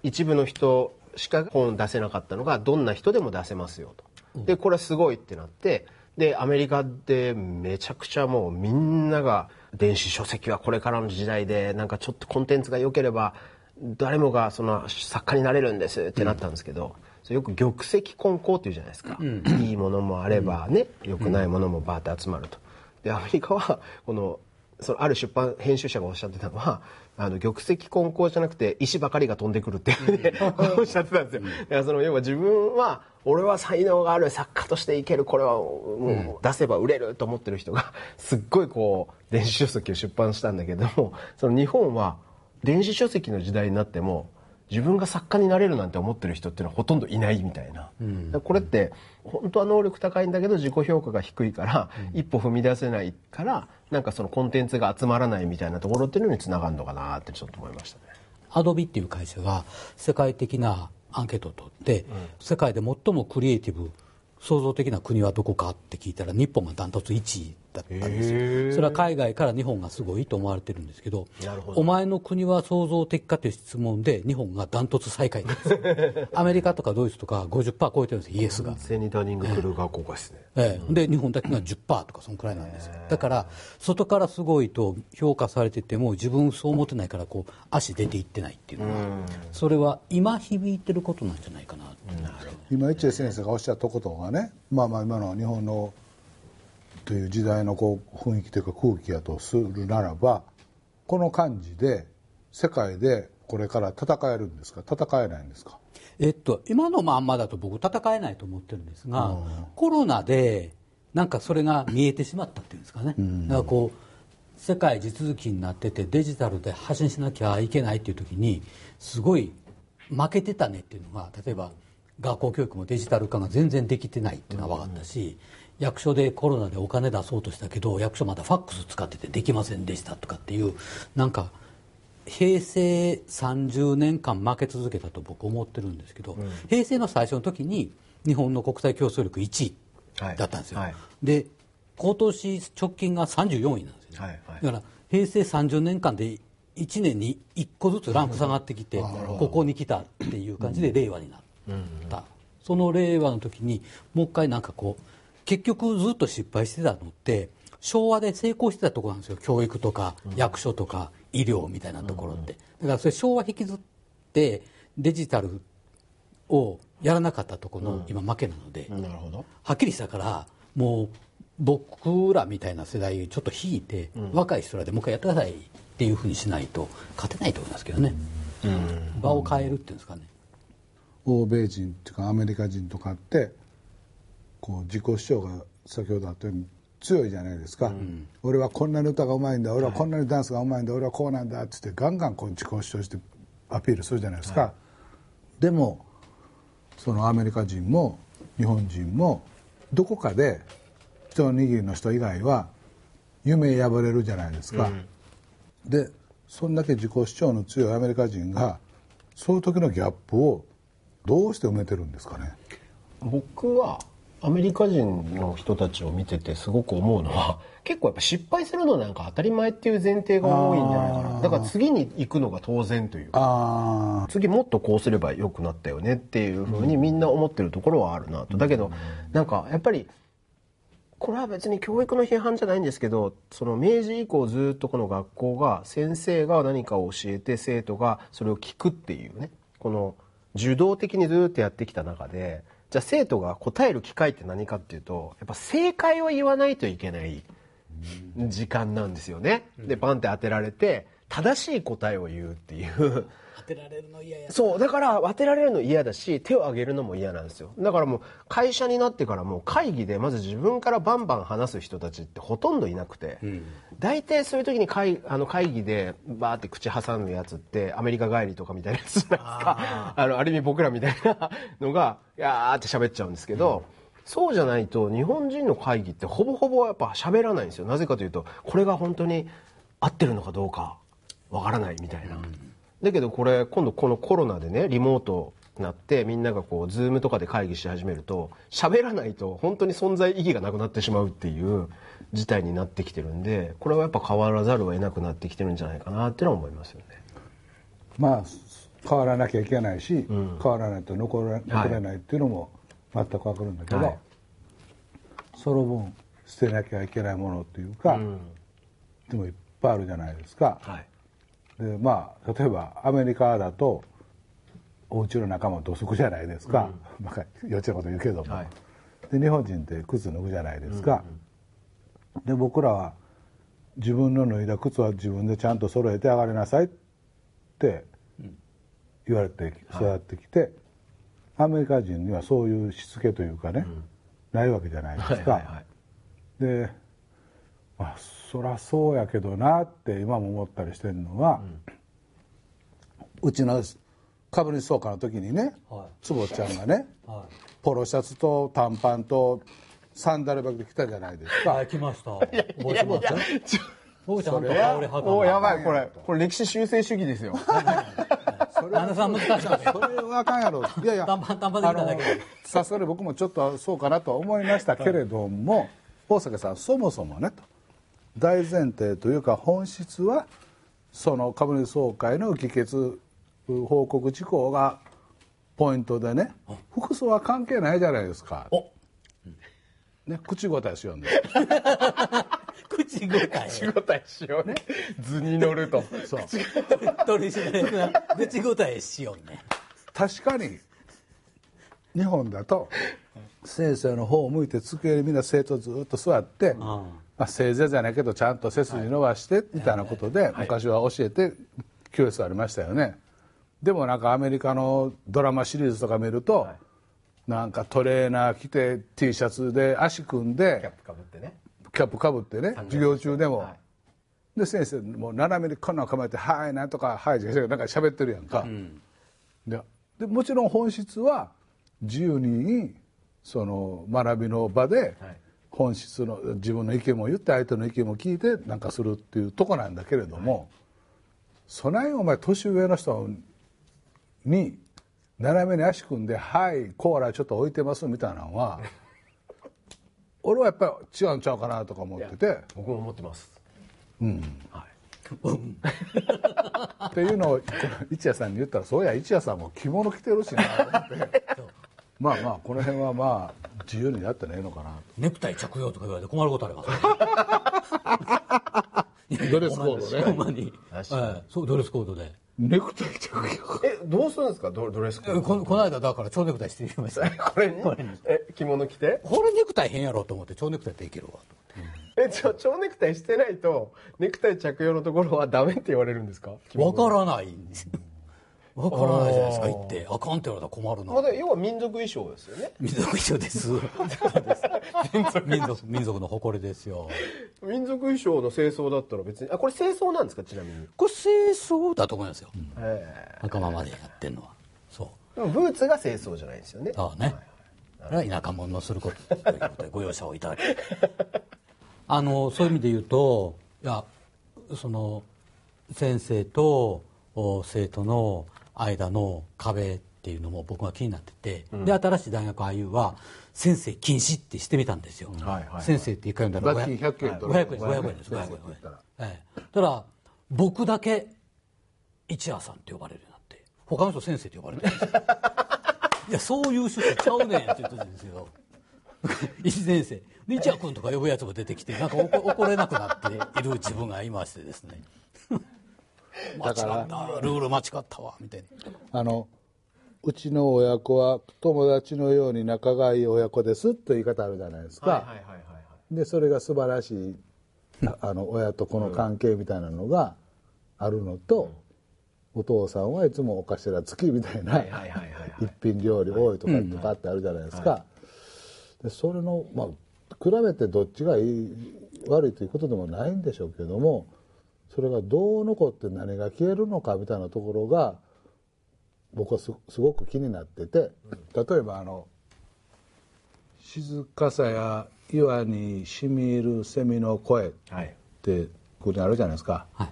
一部の人しか本出せなかったのがどんな人でも出せますよと。でこれはすごいってなってでアメリカでめちゃくちゃもうみんなが電子書籍はこれからの時代でなんかちょっとコンテンツが良ければ誰もがその作家になれるんですってなったんですけど、それよく玉石混交っていうじゃないですか、いいものもあればね良くないものもバーって集まると。でアメリカはこのそのある出版編集者がおっしゃってたのはあの玉石混交じゃなくて石ばかりが飛んでくるっていうふうにおっしゃってたんですよ。だからその要は自分は俺は才能がある作家としていけるこれはもう出せば売れると思ってる人が すっごいこう電子書籍を出版したんだけどもその日本は電子書籍の時代になっても自分が作家になれるなんて思ってる人っていうのはほとんどいないみたいな、だからこれって本当は能力高いんだけど自己評価が低いから、一歩踏み出せないからなんかそのコンテンツが集まらないみたいなところっていうのにつながるのかなってちょっと思いましたね。アドビっていう会社が世界的なアンケートを取って、世界で最もクリエイティブ創造的な国はどこかって聞いたら日本がダントツ1位だったんですよ。それは海外から日本がすごいと思われてるんですけどお前の国は創造的かという質問で日本がダントツ最下位なんですよ。アメリカとかドイツとか50%超えてるんですよイエスが。完全にダーニングクルーガー効果ですね、ええ、で日本だけが10%とかそのくらいなん。ですよだから外からすごいと評価されてても自分そう思ってないからこう足出ていってないっていうのはそれは今響いてることなん。じゃないかなと今一恵先生がおっしゃったことがねまあまあ今の日本のという時代のこう雰囲気というか空気やとするならばこの感じで世界でこれから戦えるんですか？戦えないんですか？えっと、今のまんまだと僕戦えないと思ってるんですが、コロナでなんかそれが見えてしまったっていうんですかね、だからこう世界地続きになっててデジタルで発信しなきゃいけないっていう時にすごい負けてたねっていうのが例えば学校教育もデジタル化が全然できてないっていうのは分かったし、役所でコロナでお金出そうとしたけど役所まだファックス使っててできませんでしたとかっていうなんか平成30年間負け続けたと僕思ってるんですけど、平成の最初の時に日本の国際競争力1位だったんですよ、はい。はいで今年直近が34位なんですよ、はいはい。だから平成30年間で1年に1個ずつランク下がってきて、ここに来たっていう感じで令和になった、その令和の時にもう一回なんかこう結局ずっと失敗してたのって昭和で成功してたところなんですよ。教育とか役所とか医療みたいなところって。だからそれ昭和引きずってデジタルをやらなかったところの今負けなので、なるほど。はっきりしたからもう僕らみたいな世代ちょっと引いて、若い人らでもう一回やってくださいっていうふうにしないと勝てないと思いますけどね、場を変えるっていうんですかね、欧米人っていうかアメリカ人とかってこう自己主張が先ほどあったように強いじゃないですか、俺はこんなに歌がうまいんだ俺はこんなにダンスがうまいんだ、俺はこうなんだって言ってガンガンこう自己主張してアピールするじゃないですか、でもそのアメリカ人も日本人もどこかで一握りの人以外は夢破れるじゃないですか、でそんだけ自己主張の強いアメリカ人がそういう時のギャップをどうして埋めてるんですかね。僕はアメリカ人の人たちを見ててすごく思うのは 結構やっぱ失敗するのなんか当たり前っていう前提が多いんじゃないかな。だから次に行くのが当然というか。あ次もっとこうすればよくなったよねっていうふうにみんな思ってるところはあるなと。だけどなんかやっぱりこれは別に教育の批判じゃないんですけどその明治以降ずっとこの学校が先生が何かを教えて生徒がそれを聞くっていうね。この受動的にずっとやってきた中でじゃあ生徒が答える機会って何かっていうとやっぱ正解を言わないといけない時間なんですよね。でバンって当てられて正しい答えを言うっていう。当てられるの嫌やそうだから当てられるの嫌だし手を挙げるのも嫌なんですよ。だからもう会社になってからもう会議でまず自分からバンバン話す人たちってほとんどいなくて、大体そういう時に会あの会議でバーって口挟むやつってアメリカ帰りとかみたいなやつじゃないですかあのある意味僕らみたいなのがやーって喋っちゃうんですけど、そうじゃないと日本人の会議ってほぼほぼやっぱ喋らないんですよ。なぜかというとこれが本当に合ってるのかどうかわからないみたいな。だけどこれ今度このコロナでねリモートになってみんながこう Zoom とかで会議し始めると喋らないと本当に存在意義がなくなってしまうっていう事態になってきてるんでこれはやっぱ変わらざるを得なくなってきてるんじゃないかなっていうのは思いますよね。まあ変わらなきゃいけないし、変わらないと残れ残れないっていうのも全く分かるんだけど、はいその分捨てなきゃいけないものっていうか、でもいっぱいあるじゃないですか。はいでまあ例えばアメリカだとお家の中も土足じゃないですか、なん。か幼稚なこと言うけども、はい。で日本人って靴脱ぐじゃないですか、で僕らは自分の脱いだ靴は自分でちゃんと揃えて上がりなさいって言われて育ってきて、アメリカ人にはそういうしつけというかね、ないわけじゃないですか、はいはいはい。で、まあ、そらそうやけどなって今も思ったりしてるのは、うちの株主総会の時にね、はい。坪ちゃんがね、はポロシャツと短パンとサンダルバッグで来たじゃないですい、か、はい、来ました。覚えてます？僕ちゃんと香りはかおやばいこれ。これ歴史修正主義ですよ。それはあかんやろ。いやいや 短パン短パンできただけさすがに僕もちょっとそうかなとは思いましたけれども、大阪さんそもそもねと大前提というか本質はその株主総会の議決報告事項がポイントでね服装は関係ないじゃないですか、お。ね、口答えしようんで口答え仕事しようね。図に乗ると。そう。取り調べが口答えしようね。確かに日本だと先生の方を向いて机にみんな生徒ずっと座って、まあ、せいぜいじゃないけどちゃんと背筋伸ばしてみたいなことで昔は教えて教室ありましたよね。でもなんかアメリカのドラマシリーズとか見ると、なんかトレーナー着て T シャツで足組んキャッでプかぶってね。キャップかぶってね授業中でも、で先生もう斜めにこんなん構えて「はいなんとかはい」なんか喋ってるやんか、ででもちろん本質は自由にその学びの場ではい本質の自分の意見も言って相手の意見も聞いてなんかするっていうとこなんだけれども、そないお前年上の人に斜めに足組んで「はいコーラちょっと置いてます」みたいなのは 俺はやっぱり違うんちゃうかなとか思ってて。僕も思ってます。っていうのを一夜さんに言ったらそうや一夜さんも着物着てるしなと思ってまあまあこの辺はまあ自由にやったらええのかな。ネクタイ着用とか言われて困ることありますね。ドレスコードね。ほんまに、確かに。ええそうドレスコードで。ネクタイ着用。えどうするんですか？ドドレスコード。えここの間だから蝶ネクタイしてみました。これにえ着物着て？これネクタイ変やろと思って蝶ネクタイっていけるわとえちょ蝶ネクタイしてないとネクタイ着用のところはダメって言われるんですか？わからないんですよわからないじゃないですか。言ってあかんって言われたら困るな。まだ要は民族衣装ですよね。民族衣装です。民族民族の誇りですよ。民族衣装の清掃だったら別にあこれ清掃なんですかちなみに。これ清掃だと思いますよ。え仲間までやってんのは。そう。えでもブーツが清掃じゃないんですよね。ああね。は田舎者のすることということでご容赦をいただき。あのそういう意味で言うと、いやその先生とお生徒の間の壁っていうのも僕は気になってて、で新しい大学 IU は先生禁止ってしてみたんですよ。はいはい先生って一回読んだら罰金100円。取500る円です。500円。です。500円。先生って言ったら。ええ、ただ僕だけ一夜さんって呼ばれるようになって他の人先生って呼ばれてるんですよ。いやそういう趣旨ちゃうねんって言ってたんですよ。一年生。で一夜君とか呼ぶやつも出てきてなんか怒怒れなくなっている自分がいましてですね間違った。ルール間違ったわみたいな。あのうちの親子は友達のように仲がいい親子ですという言い方あるじゃないですか、はいはいはいはいでそれが素晴らしいああの親と子の関係みたいなのがあるのと、お父さんはいつもお頭付きみたいな一品料理多いとかってパッてあるじゃないですか、でそれのまあ比べてどっちがいい悪いということでもないんでしょうけどもそれがどう残って何が消えるのかみたいなところが僕はすすごく気になってて例えばあの静かさや岩にしみ入る蝉の声っはい。てここにあるじゃないですか、はい。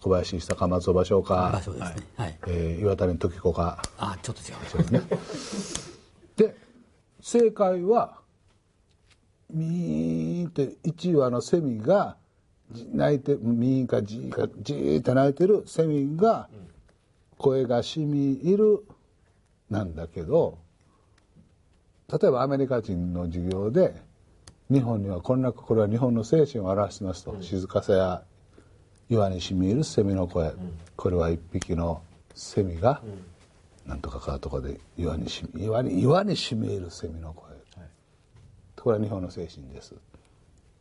小林久か松尾芭蕉場か、所ですね。はい、えー岩谷時子か。あちょっと違う。ね。で正解はミーンって1羽のセミがじ鳴いてミーンかジーかジーって鳴いてるセミが声がしみ入るなんだけど例えばアメリカ人の授業で日本にはこんなこれは日本の精神を表してますと、静かさや岩にしみ入るセミの声、これは一匹のセミが、なんとかかとかで岩にし岩に岩にしみ入るセミの声、これは日本の精神です。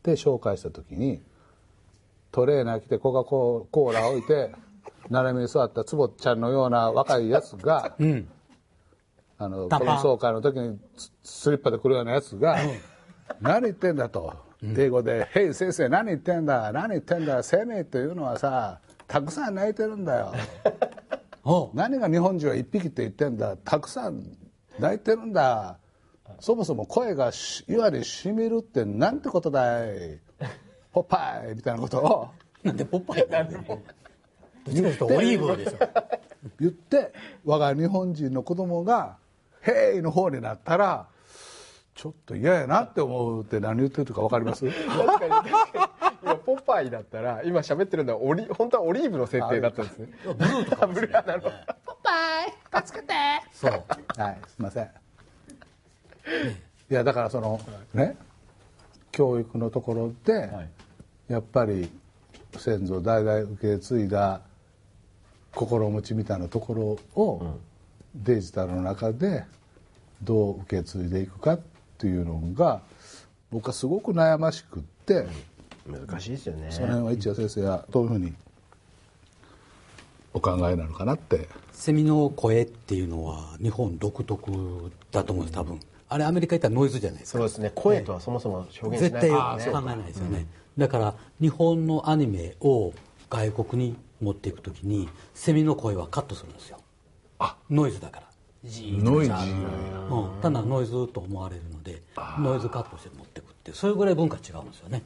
で紹介した時にトレーナー来てコカ・コーラ置いて斜めに座った坪ちゃんのような若いやつが、あの短パンこの総会の時にススリッパで来るようなやつが「何言ってんだ」と。英語で「ヘイ先生何言ってんだ？何言ってんだ？生命というのはさたくさん泣いてるんだよ」何が日本人は一匹って言ってんだ？たくさん泣いてるんだ。そもそも声がし岩にしみるってなんてことだい？ポッパイみたいなことを。なんでポッパイ？なんでどっちかとオリーブでしょ。言って我が日本人の子供が「へい!」の方になったらちょっと嫌やなって思うって何言ってるか分かります？確かに。確かに今ポパイだったら今喋ってるのはオリ本当はオリーブの設定だったんですね。ブルーとかもしれないなるほどそう。はい。すいません。いやだからそのね教育のところでやっぱり先祖代々受け継いだ心持ちみたいなところをデジタルの中でどう受け継いでいくかっていうのが僕はすごく悩ましくって難しいですよね。その辺は一夜先生はどういうふうにお考えなのかなって。セミの声っていうのは日本独特だと思うんです多分あれアメリカ行ったらノイズじゃないですか。そうですね。声とはそもそも表現しない。絶対考ですよねえないですよね、だから日本のアニメを外国に持っていく時にセミの声はカットするんですよ。ノイズだから。ジーノイジうん、単なるノイズと思われるのでノイズカットして持っていくっていうそれぐらい文化違うんですよね。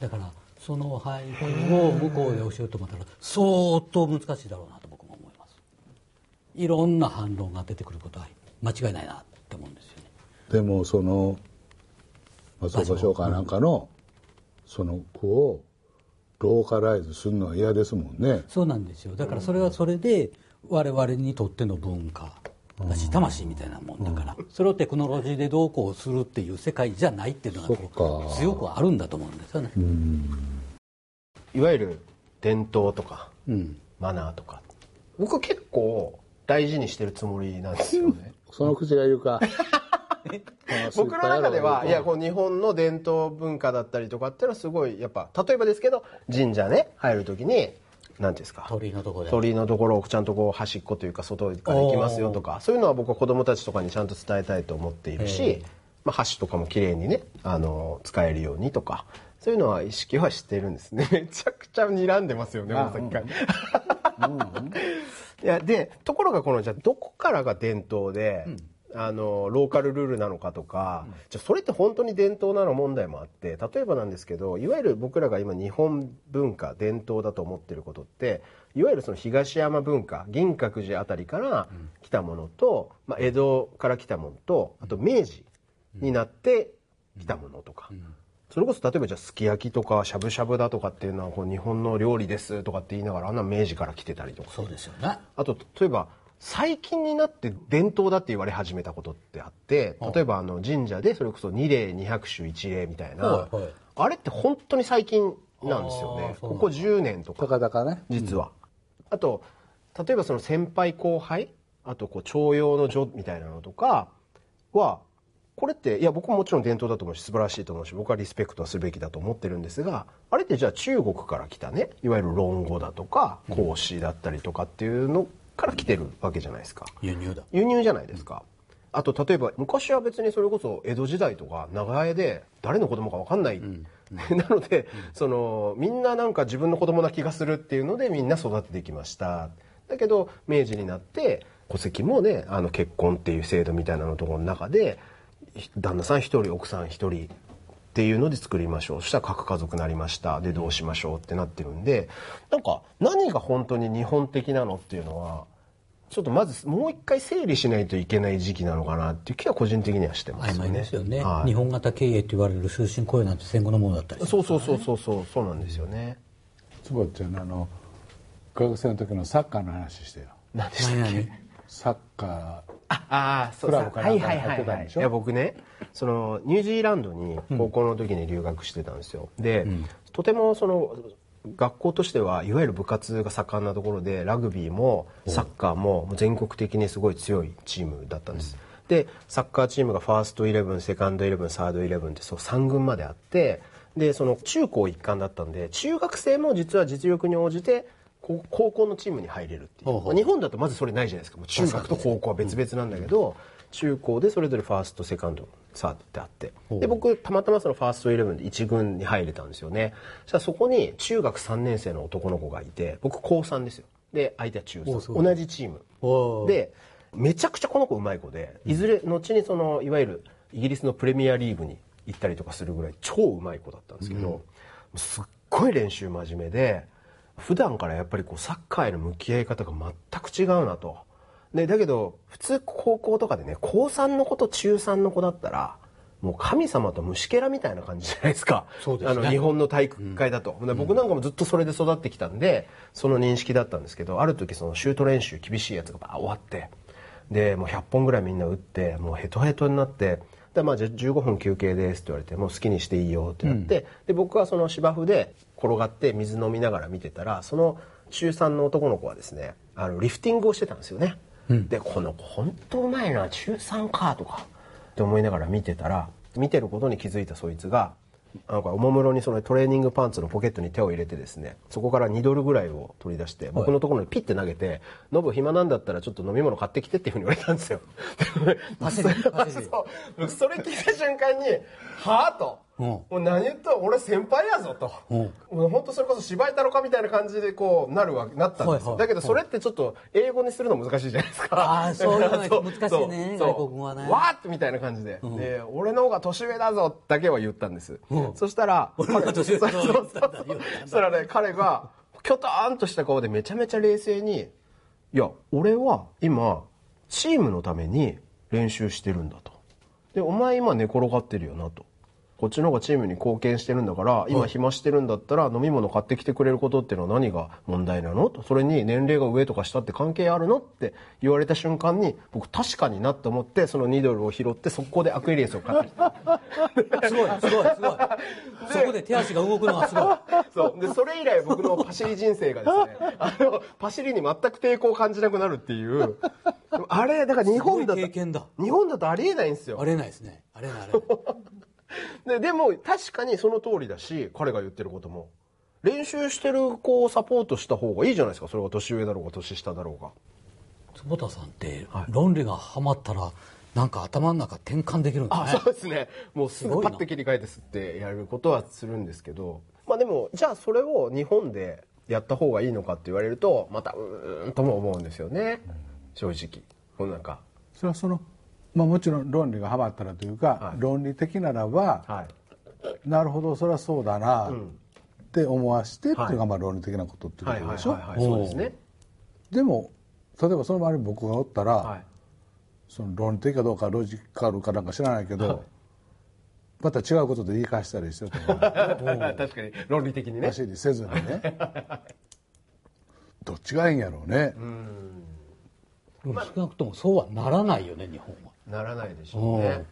だからその配分を向こうで教えようと思ったら相当難しいだろうなと僕も思います。いろんな反論が出てくることは間違いないなって思うんですよ。ねでもその松岡商会なんかのその句をローカライズするのは嫌ですもんね。そうなんですよ。だからそれはそれで我々にとっての文化。だし魂みたいなもんだから。それをテクノロジーでどうこうするっていう世界じゃないっていうのが強くあるんだと思うんですよね。いわゆる伝統とかうんマナーとか。僕結構大事にしてるつもりなんですよね。その口が言うか 僕の中ではいやここう日本の伝統文化だったりとかっていうのはすごいやっぱ例えばですけど神社ね入る時に何ていうんですか？鳥居のところで。鳥居のところをちゃんとこう端っこというか外から行きますよとかそういうのは僕は子供たちとかにちゃんと伝えたいと思っているし、まあ、橋とかも綺麗にねあの使えるようにとかそういうのは意識はしてるんですね。めちゃくちゃ睨んでますよね大崎から。いやでところがこのじゃあどこからが伝統で、あのローカルルールなのかとか、じゃあそれって本当に伝統なの問題もあって例えばなんですけどいわゆる僕らが今日本文化伝統だと思ってることっていわゆるその東山文化銀閣寺あたりから来たものと、まあ、江戸から来たものとあと明治になって来たものとか。それこそ例えばじゃあすき焼きとかしゃぶしゃぶだとかっていうのはこう日本の料理ですとかって言いながらあんな明治から来てたりとか。そうですよね。あと例えば最近になって伝統だって言われ始めたことってあって例えばあの神社でそれこそ二礼二拍手一礼みたいな、あれって本当に最近なんですよね。ここ10年とか。たかだかね。実は、あと例えばその先輩後輩あとこう徴用の女みたいなのとかはこれっていや僕ももちろん伝統だと思うし素晴らしいと思うし僕はリスペクトはするべきだと思ってるんですがあれってじゃあ中国から来たねいわゆる論語だとか孔子だったりとかっていうのから来てるわけじゃないですか。輸入だ。輸入じゃないですか、あと例えば昔は別にそれこそ江戸時代とか長屋で誰の子供か分かんない、なので、そのみんななんか自分の子供な気がするっていうのでみんな育ててきました。だけど明治になって戸籍もねあの結婚っていう制度みたいなのところの中で旦那さん一人奥さん一人っていうので作りましょう。そしたら核家族になりました。でどうしましょうってなってるんで。なんか何が本当に日本的なのっていうのはちょっとまずもう一回整理しないといけない時期なのかなっていう気は個人的にはしてます曖よね。昧ですよね、はい。日本型経営と言われる終身雇用なんて戦後のものだったり。するそうそうそうそうそう。そうなんですよね。坪ちゃんあの学生の時のサッカーの話してよ。何でしたっけ？サッカああそうクラブかなんかに入ってたんでしょ？いや僕ねそのニュージーランドに高校の時に留学してたんですよ、で、とてもその学校としてはいわゆる部活が盛んなところでラグビーもサッカーも全国的にすごい強いチームだったんです、でサッカーチームがファーストイレブンセカンドイレブンサードイレブンってそう3軍まであってでその中高一貫だったんで中学生も実は実力に応じて高校のチームに入れるっていう。日本だとまずそれないじゃないですか。中学と高校は別々なんだけど、中高でそれぞれファーストセカンドサードってあって。で僕たまたまそのファーストイレブンで1軍に入れたんですよね。そしたらそこに中学3年生の男の子がいて僕高3ですよ。で相手は中3おすごい。同じチーム。でめちゃくちゃこの子うまい子でいずれ後にそのいわゆるイギリスのプレミアリーグに行ったりとかするぐらい超うまい子だったんですけど、すっごい練習真面目で普段からやっぱりこうサッカーへの向き合い方が全く違うなと。で、だけど、普通高校とかでね、高3の子と中3の子だったら、もう神様と虫けらみたいな感じじゃないですか。そうですねあの、日本の体育会だと。で僕なんかもずっとそれで育ってきたんで、その認識だったんですけど、ある時そのシュート練習厳しいやつがバー終わって、で、もう100本ぐらいみんな打って、もうヘトヘトになって、で、まあじゃあ15分休憩ですって言われて、もう好きにしていいよってなって、で、僕はその芝生で転がって水飲みながら見てたら、その中3の男の子はですね、あの、リフティングをしてたんですよね。で、この子本当うまいな、中3か、とか、って思いながら見てたら、見てることに気づいたそいつが、なんかおもむろにそのトレーニングパンツのポケットに手を入れてですねそこから2ドルぐらいを取り出して僕のところにピッて投げて「ノブ暇なんだったらちょっと飲み物買ってきて」っていうふうに言われたんですよ。それ聞いた瞬間に「はあ?」と。うん。もう何言った俺先輩やぞと、うん。もう本当それこそ芝居太郎かみたいな感じでこうなるわなったんですよ、だけどそれってちょっと英語にするの難しいじゃないですか。あーそういうの難しいね外国語はね。わーってみたいな感じで,、で俺の方が年上だぞだけは言ったんです、うん。そしたら俺の方が年上だぞ。そしたらね彼がキョトーンとした顔でめちゃめちゃ冷静に「いや俺は今チームのために練習してるんだ」と。でお前今寝転がってるよなと。こっちの方がチームに貢献してるんだから今暇してるんだったら飲み物買ってきてくれることっていうのは何が問題なの？とそれに年齢が上とか下って関係あるの？って言われた瞬間に僕確かになって思ってその2ドルを拾って速攻でアクエリアスを買ってきた。すごいすごいすごい。そこで手足が動くのがすごい。そう。でそれ以来僕のパシリ人生がですね あのパシリに全く抵抗を感じなくなるっていう。あれだから日本だと日本だとありえないんですよ。あれないですね。あれないあれないででも確かにその通りだし彼が言ってることも。練習してる子をサポートした方がいいじゃないですか。それが年上だろうが年下だろうが。坪田さんってはい。論理がはまったらなんか頭の中転換できるんですあねそうですね。もうすぐパッて切り替えて吸ってやることはするんですけど。まあでもじゃあそれを日本でやった方がいいのかって言われるとまたうーんとも思うんですよね。正直。このなんか。それはその、まあ、もちろん論理がはまったらというか、はい。論理的ならば、はい。なるほどそれはそうだなって思わしてっていうのがはいまあ論理的なことっていうこはいとでしょ、そうですね。でも例えばその周りに僕がおったら、はい。その論理的かどうかロジカルかなんか知らないけど、また違うことで言い返したりしてると思う。確かに。論理的にね。走りせずにね。どっちがいいんやろうね、でも少なくともそうはならないよね日本はならないでしょううん。ね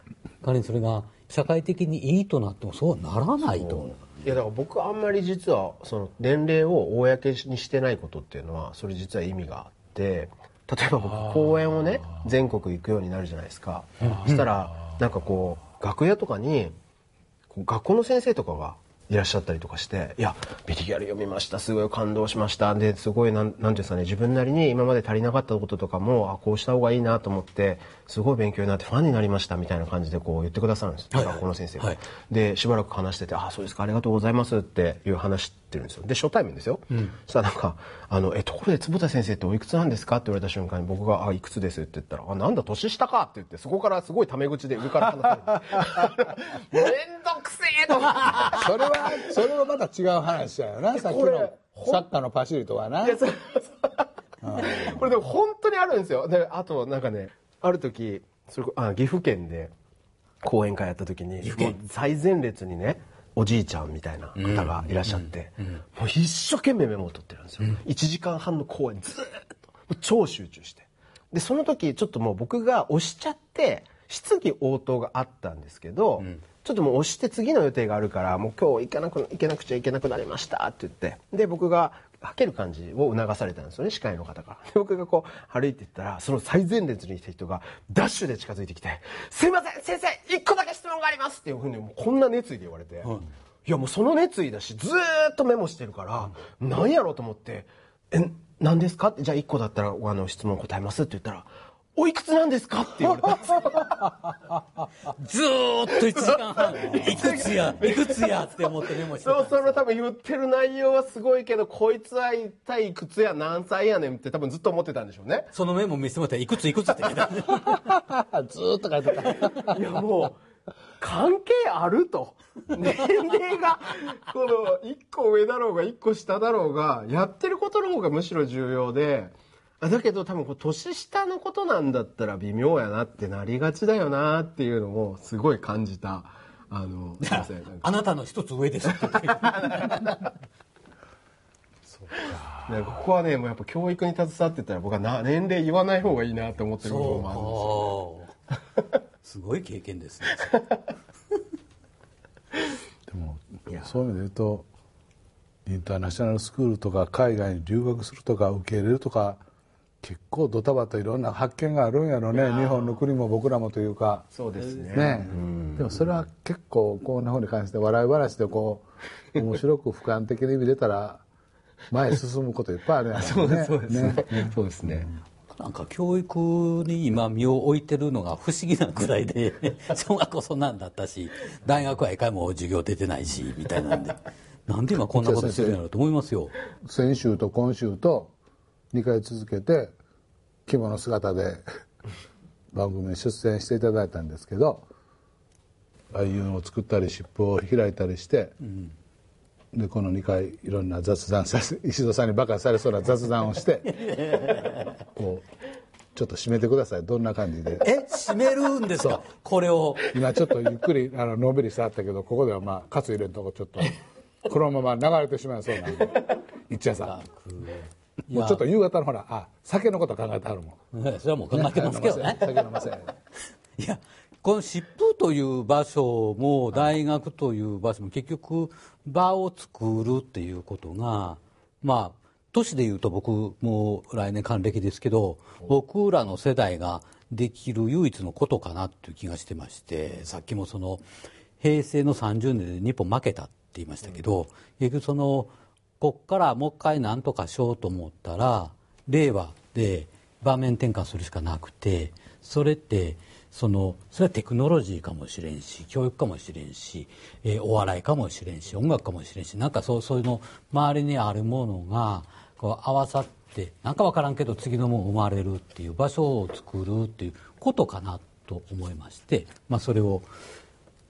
仮にそれが社会的にいいとなってもそうはならないと思う。いやだから僕あんまり実はその年齢を公にしてないことっていうのはそれ実は意味があって例えば僕公演をね全国行くようになるじゃないですか。そしたらなんかこう楽屋とかに学校の先生とかがいらっしゃったりとかして「いやビリギャル読みましたすごい感動しました」ですごいなんなんていうんですかね自分なりに今まで足りなかったこととかもあこうした方がいいなと思ってすごい勉強になってファンになりましたみたいな感じでこう言ってくださるんです、はい。学校の先生が。はい。でしばらく話してて「あそうですかありがとうございます」っていう話してるんですよ。で初対面ですよ、そしたらなんか「あのえところで坪田先生っておいくつなんですか?」って言われた瞬間に僕が「あいくつです」って言ったら「あなんだ年下か」って言ってそこからすごいタメ口で上から話されてめんどくせえとそれはそれはまた違う話だよな。さっきのサッカーのパシリとはな。これでも本当にあるんですよ。であとなんかねある時それこあ岐阜県で講演会やった時に最前列にねおじいちゃんみたいな方がいらっしゃって、もう一生懸命メモを取ってるんですよ、1時間半の講演ずーっと超集中して。でその時ちょっともう僕が押しちゃって質疑応答があったんですけど、ちょっともう押して次の予定があるからもう今日行かなく行けなくちゃいけなくなりましたって言って。で僕がはける感じを促されたんですよね司会の方からで僕がこう歩いていったらその最前列にいた人がダッシュで近づいてきて「すいません先生一個だけ質問があります」っていうふうにもうこんな熱意で言われて、い。やもうその熱意だしずーっとメモしてるから、何やろうと思って「え何ですか?」って「じゃあ1個だったらあの質問答えます」って言ったら「おいくつなんですか?」って言われたんですよ。ずーっと1時間半いくつやいくつやって思ってメモしてたそうその多分言ってる内容はすごいけどこいつは一体いくつや何歳やねんって多分ずっと思ってたんでしょうね。そのメモ見せてもらったらいくついくつって言ってた。ずーっと書いてた。いやもう関係あると。年齢が、この、一個上だろうが一個下だろうが、やってることの方がむしろ重要で、あだけど多分こう年下のことなんだったら微妙やなってなりがちだよなっていうのもすごい感じた。あの、すいません。あなたの一つ上ですって言ってね ここはね、もうやっぱ教育に携わってたら僕はな年齢言わない方がいいなって思ってる部分もあるんですよ。そうすごい経験ですね でもそういう意味で言うとインターナショナルスクールとか海外に留学するとか受け入れるとか結構ドタバタいろんな発見があるんやろね。日本の国も僕らもというか。そうですね。ね。でもそれは結構こんなふうに関して笑い話でこう面白く俯瞰的に見れたら前へ進むこといっぱいあるやんね。そうです、そうです。ね。ね。そうですね。なんか教育に今身を置いてるのが不思議なぐらいで 小学校そんなんだったし大学は一回も授業出てないしみたいなんで。なんで今こんなことしてるんやろうと思いますよ。先週と今週と2回続けて着物姿で 番組に出演していただいたんですけどああいうのを作ったり湿布を開いたりして、でこの2回いろんな雑談させ 石戸さんにバカされそうな雑談をして こうちょっと締めてください。どんな感じで。え閉めるんですか？これを。今ちょっとゆっくりあののんびり触ったけどここではまあカツ入れんとこちょっとこのまま流れてしまいそうなんで。一夜さんもうちょっと夕方のほらあ酒のこと考えてはるもん。ねそれはもう考えてますけどね。酒飲ませ いやこの湿布という場所も大学という場所も結局場を作るっていうことがまあ年でいうと僕もう来年還暦ですけど僕らの世代ができる唯一のことかなっていう気がしてましてさっきもその平成の30年で日本負けたって言いましたけど、結局そのこっからもう一回何とかしようと思ったら令和で場面転換するしかなくてそれってそのそれはテクノロジーかもしれんし教育かもしれんし、えーお笑いかもしれんし音楽かもしれんしなんかそうそういうの周りにあるものがこう合わさってなんか分からんけど次のもの生まれるっていう場所を作るっていうことかなと思いまして、まあ、それを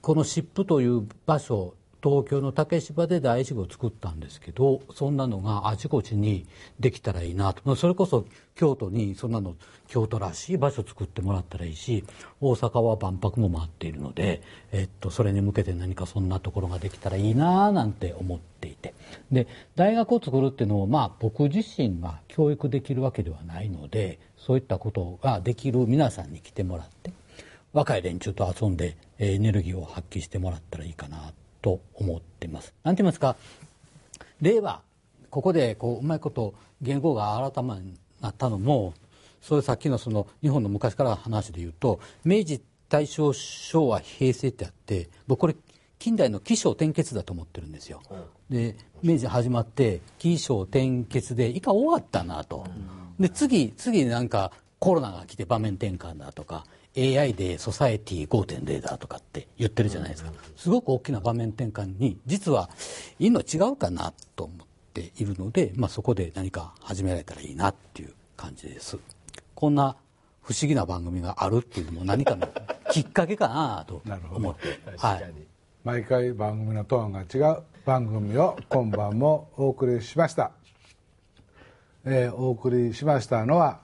この湿布という場所東京の竹芝で第一号を作ったんですけどそんなのがあちこちにできたらいいなと。それこそ京都にそんなの京都らしい場所を作ってもらったらいいし大阪は万博も回っているので、えっと、それに向けて何かそんなところができたらいいななんて思っていて。で大学を作るっていうのもまあ僕自身が教育できるわけではないのでそういったことができる皆さんに来てもらって若い連中と遊んでエネルギーを発揮してもらったらいいかなと思っています。なんて言いますか？令和ここでこううまいこと言語が改まになったのもそれさっきのその日本の昔からの話で言うと明治大正昭和平成ってあって僕これ近代の起承転結だと思ってるんですよ。で明治始まって起承転結で一回終わったなと。で次次なんかコロナが来て場面転換だとか AI でソサエティ5.0だとかって言ってるじゃないですか。すごく大きな場面転換に実はいいの違うかなと思っているので、まあ、そこで何か始められたらいいなっていう感じです。こんな不思議な番組があるっていうのも何かのきっかけかなと 思って。はい。毎回番組のトーンが違う番組を今晩もお送りしました、えーお送りしましたのは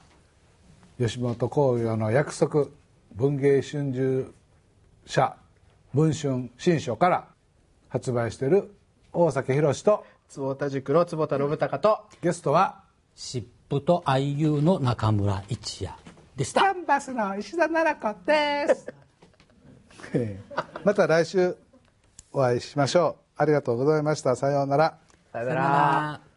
吉本興業の約束文芸春秋社文春新書から発売している大崎宏と坪田塾の坪田信孝と、ゲストは湿布と IU の中村一也でした。キャンバスの石田奈々子です。え ーまた来週お会いしましょう。ありがとうございました。さようなら。さよさよなら